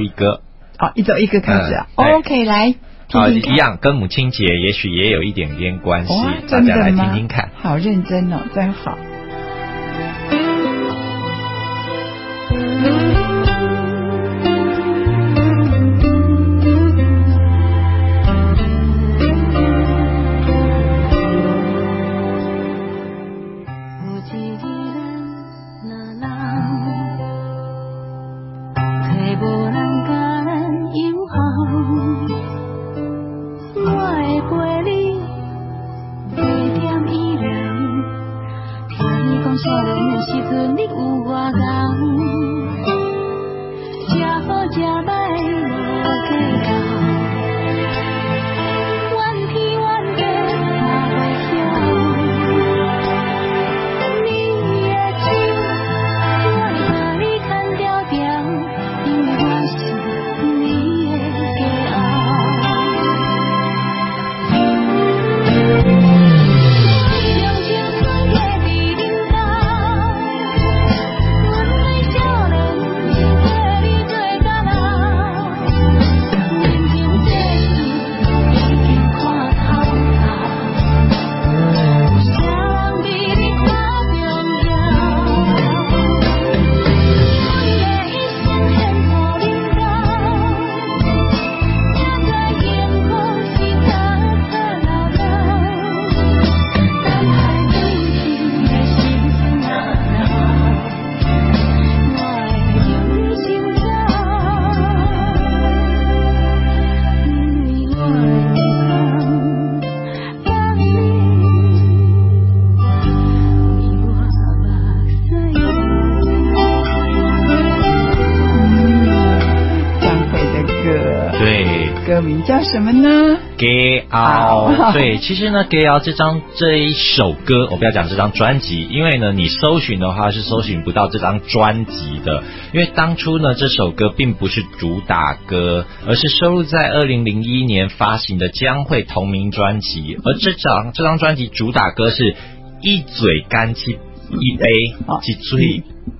一个，好，一首一个开始啊。OK，来一。样跟母亲节也许也有一点点关系哇，大家来？听听看。好认真哦，真好。歌名叫什么呢？，Gay Out，对，其实呢，Gay Out 这张这一首歌，我不要讲这张专辑，因为呢，你搜寻的话是搜寻不到这张专辑的，因为当初呢，这首歌并不是主打歌，而是收录在二零零一年发行的将会同名专辑，而这张这张专辑主打歌是一嘴干气一杯哦一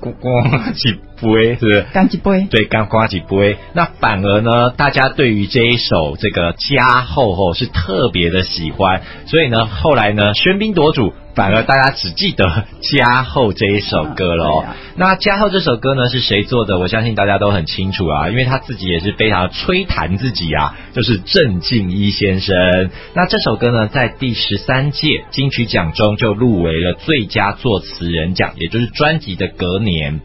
嘴咣咣一杯，是不是？干几杯？对，干刮几杯。那反而呢，大家对于这一首这个加厚后是特别的喜欢，所以呢，后来呢，喧宾夺主，反而大家只记得加厚这一首歌了哦。那加厚这首歌呢是谁做的？我相信大家都很清楚啊，因为他自己也是非常吹弹自己啊，就是郑敬一先生。那这首歌呢，在第十三届金曲奖中就入围了最佳作词人奖，也就是专辑的隔年。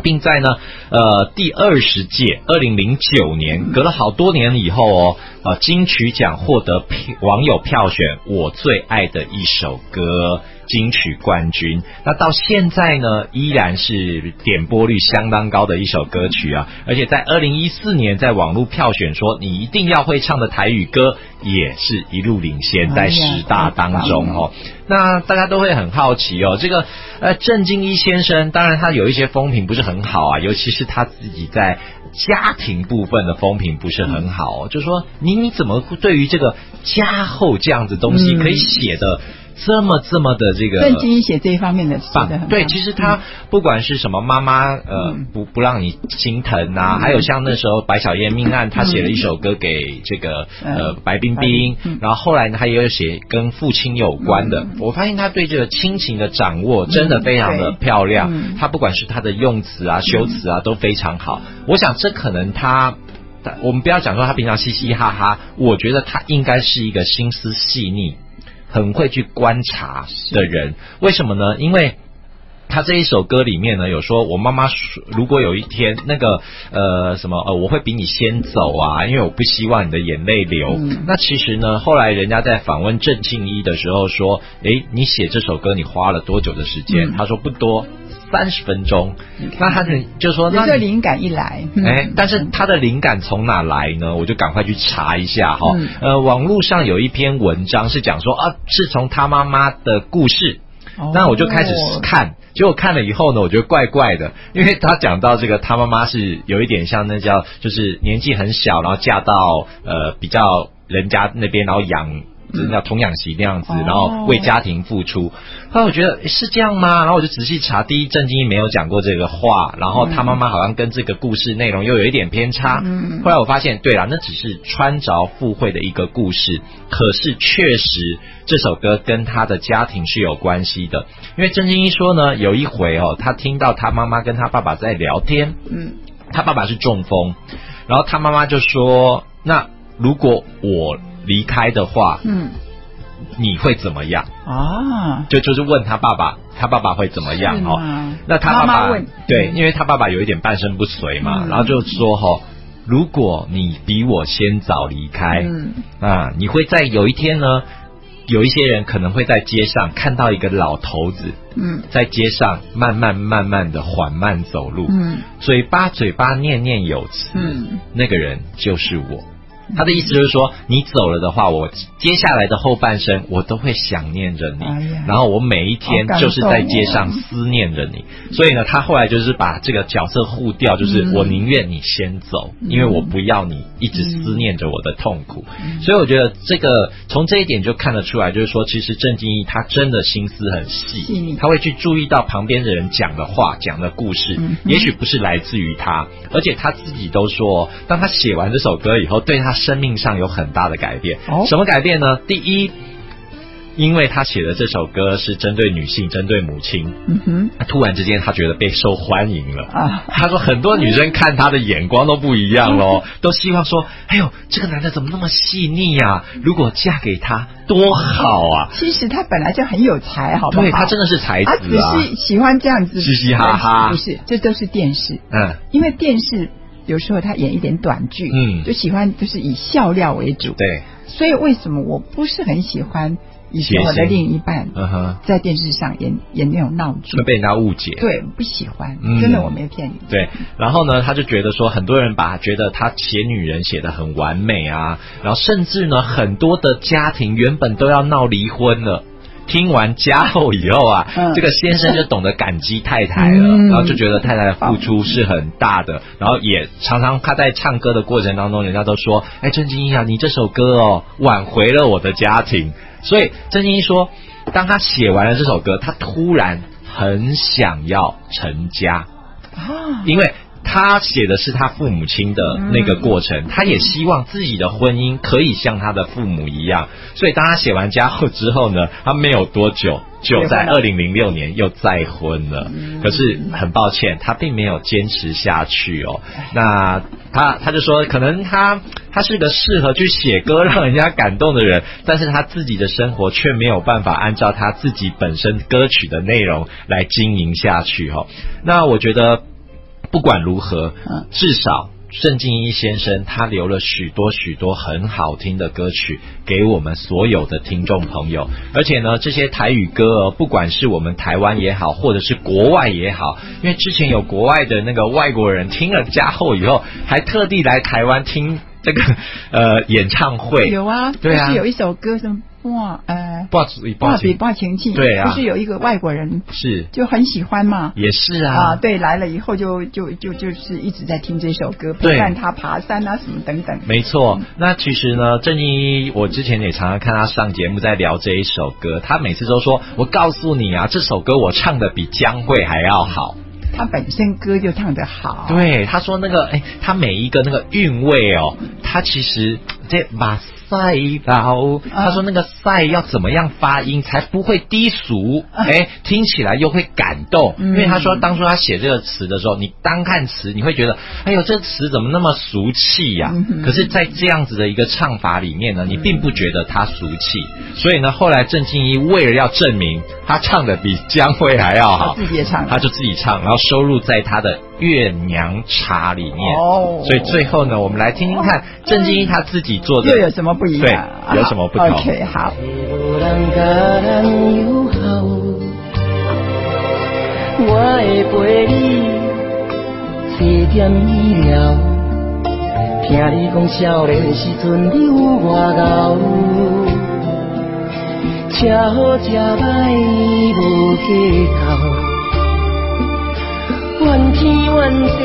并在呢，呃，第二十届，二零零九年，隔了好多年以后哦，呃，金曲奖获得票网友票选我最爱的一首歌金曲冠军。那到现在呢，依然是点播率相当高的一首歌曲啊，而且在二零一四年，在网络票选说你一定要会唱的台语歌，也是一路领先在十大当中哦。那大家都会很好奇哦，这个呃郑敬一先生，当然他有一些风评不是很好啊，尤其是他自己在家庭部分的风评不是很好、哦，就说你你怎么对于这个加厚这样子东西嗯。可以写的这么这么的这个郑经写这一方面的写的很棒。对，其实他不管是什么妈妈呃嗯。不不让你心疼啊，还有像那时候白小燕命案，他写了一首歌给这个呃嗯白冰冰然后后来呢，他也有写跟父亲有关的。嗯。我发现他对这个亲情的掌握真的非常的漂亮嗯，他不管是他的用词啊、修辞啊都非常好。我想这可能他。但我们不要讲说他平常嘻嘻哈哈，我觉得他应该是一个心思细腻、很会去观察的人。为什么呢？因为他这一首歌里面呢，有说我妈妈说如果有一天那个呃什么呃，我会比你先走啊，因为我不希望你的眼泪流。嗯那其实呢，后来人家在访问郑庆一的时候说，诶，你写这首歌你花了多久的时间？嗯他说不多，三十分钟那他就就说，有那你时候灵感一来，嗯哎，但是他的灵感从哪来呢？我就赶快去查一下哈。嗯呃，网络上有一篇文章是讲说啊，是从他妈妈的故事。哦那我就开始看，结果看了以后呢，我觉得怪怪的，因为他讲到这个他妈妈是有一点像那叫就是年纪很小，然后嫁到呃比较人家那边，然后养就是叫童养媳那样子，哦然后为家庭付出。后来我觉得是这样吗？然后我就仔细查，第一郑经英没有讲过这个话，然后他妈妈好像跟这个故事内容又有一点偏差。嗯后来我发现，对了，那只是穿着附会的一个故事，可是确实这首歌跟他的家庭是有关系的。因为郑经一说呢，有一回哦，他听到他妈妈跟他爸爸在聊天，嗯他爸爸是中风，然后他妈妈就说：“那如果我离开的话，嗯。你会怎么样？啊？”，就就是问他爸爸，他爸爸会怎么样是哦？吗那他爸爸妈妈问。对，嗯因为他爸爸有一点半身不遂嘛，嗯。然后就说哈、如果你比我先早离开，嗯。啊，你会在有一天呢，有一些人可能会在街上看到一个老头子嗯。在街上慢慢慢慢的缓慢走路，嗯。嘴巴嘴巴念念有词，嗯。那个人就是我。他的意思就是说，你走了的话，我接下来的后半生我都会想念着你，哎然后我每一天就是在街上思念着你。所以呢，他后来就是把这个角色互调，就是嗯。我宁愿你先走，因为我不要你一直思念着我的痛苦。所以我觉得这个从这一点就看得出来，就是说，其实郑经义他真的心思很细，他会去注意到旁边的人讲的话、讲的故事，嗯也许不是来自于他，而且他自己都说，当他写完这首歌以后，对他生命上有很大的改变。哦什么改变呢？第一，因为他写的这首歌是针对女性、针对母亲，嗯哼。突然之间他觉得被受欢迎了。啊。他说很多女生看他的眼光都不一样喽，都希望说，哎呦，这个男的怎么那么细腻呀、如果嫁给他多好啊！其实他本来就很有才，好不好？对他真的是才子啊，是喜欢这样子。嘻嘻哈哈。不是，这都是电视，嗯，因为电视有时候他演一点短剧，嗯。就喜欢就是以笑料为主，对，所以为什么我不是很喜欢以前我的另一半在电视上演也没有闹剧会？被人家误解。对，不喜欢，嗯真的我没骗你。对，然后呢，他就觉得说，很多人把觉得他写女人写的很完美啊，然后甚至呢，很多的家庭原本都要闹离婚了。听完家后以后啊，嗯这个先生就懂得感激太太了，嗯然后就觉得太太的付出是很大的，然后也常常他在唱歌的过程当中，人家都说，哎，郑经一啊，你这首歌哦，挽回了我的家庭。所以郑经一说，当他写完了这首歌，他突然很想要成家。啊，因为他写的是他父母亲的那个过程，他也希望自己的婚姻可以像他的父母一样。所以当他写完家后之后呢，他没有多久就在二零零六年又再婚了。可是很抱歉，他并没有坚持下去哦。那他他就说，可能他他是个适合去写歌让人家感动的人，但是他自己的生活却没有办法按照他自己本身歌曲的内容来经营下去哦。那我觉得。不管如何，嗯。至少郑敬一先生他留了许多许多很好听的歌曲给我们所有的听众朋友，而且呢，这些台语歌哦，不管是我们台湾也好，或者是国外也好，因为之前有国外的那个外国人听了加后以后，还特地来台湾听这个呃演唱会，有啊，对啊。有一首歌什么哇呃不好意不好哇比意思，哇情气，对啊。不是有一个外国人是。就很喜欢嘛。也是啊，啊，对，来了以后就就就就是一直在听这首歌，陪伴他爬山啊什么等等。没错，那其实呢，郑敬一，我之前也常常看他上节目在聊这一首歌，他每次都说：“我告诉你啊，这首歌我唱的比江蕙还要好。他本身歌就唱得好，对，他说那个，哎，他每一个那个韵味哦，他其实这把赛刀，他说那个赛要怎么样发音才不会低俗，哎，听起来又会感动。嗯。因为他说当初他写这个词的时候，你单看词你会觉得，哎呦，这词怎么那么俗气呀、可是，在这样子的一个唱法里面呢，你并不觉得他俗气。所以呢，后来郑敬一为了要证明他唱的比江蕙还要好，他自己也唱。了他就自己唱，然后收录在他的《月娘茶》里面。哦所以最后呢，我们来听听看郑敬一他自己做的又有什么不一样？对有什么不同 OK，好，我会陪你坐点医疗。听你讲少年时阵你有外敖，吃好吃歹无计较，怨天怨地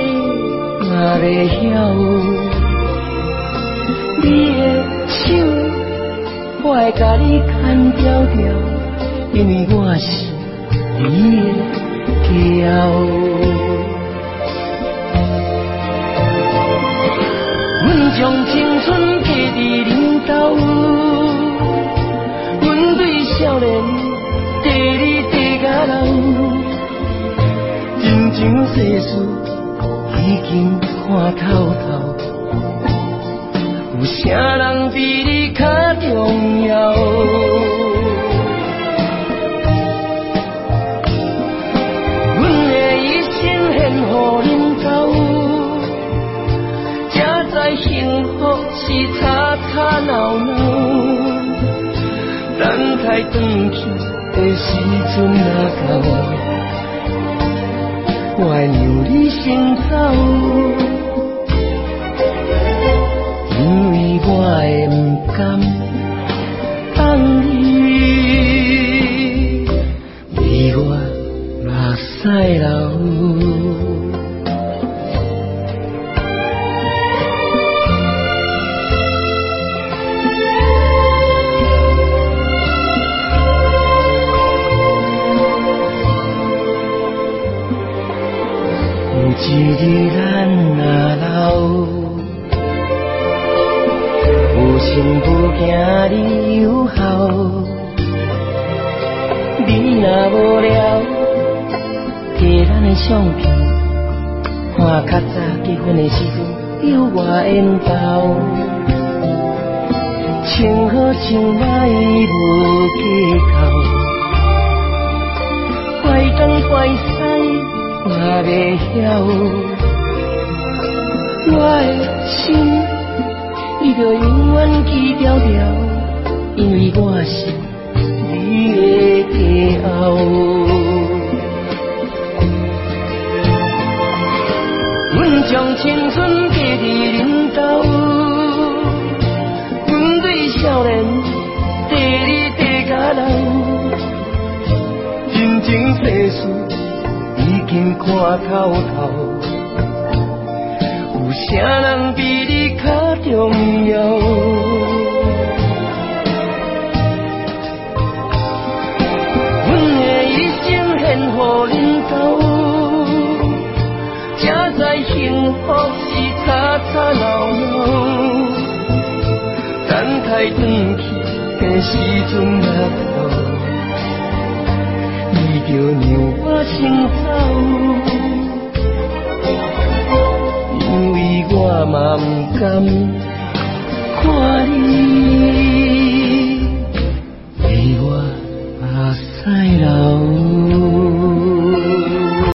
嘛袂晓。你的手，我会甲你牵条条，因为我是你的骄。阮将青春过伫林斗，阮对少年地里地甲老，情世事已经看透透。有啥人比你较重要？阮的一生献乎恁走，才知幸福是吵吵闹闹。等待转去的时阵若到，我会让你先走。因为我会不甘放你，为我目屎流。你有效，你若无聊，摕咱的相片，看较早结婚的时阵有偌缘投，穿好穿歹无计较，怪东怪西我袂晓，我的心。你着永远记条条，因为我是你的骄傲。阮将青春过伫林斗，阮对少年地里地甲老，真情世事已经看透透。有啥人比你重要？阮的一生献乎恁兜，才知幸福是吵吵闹闹。等待转去的时阵若到，你着让我先走。我嘛不甘看你。为我目屎流。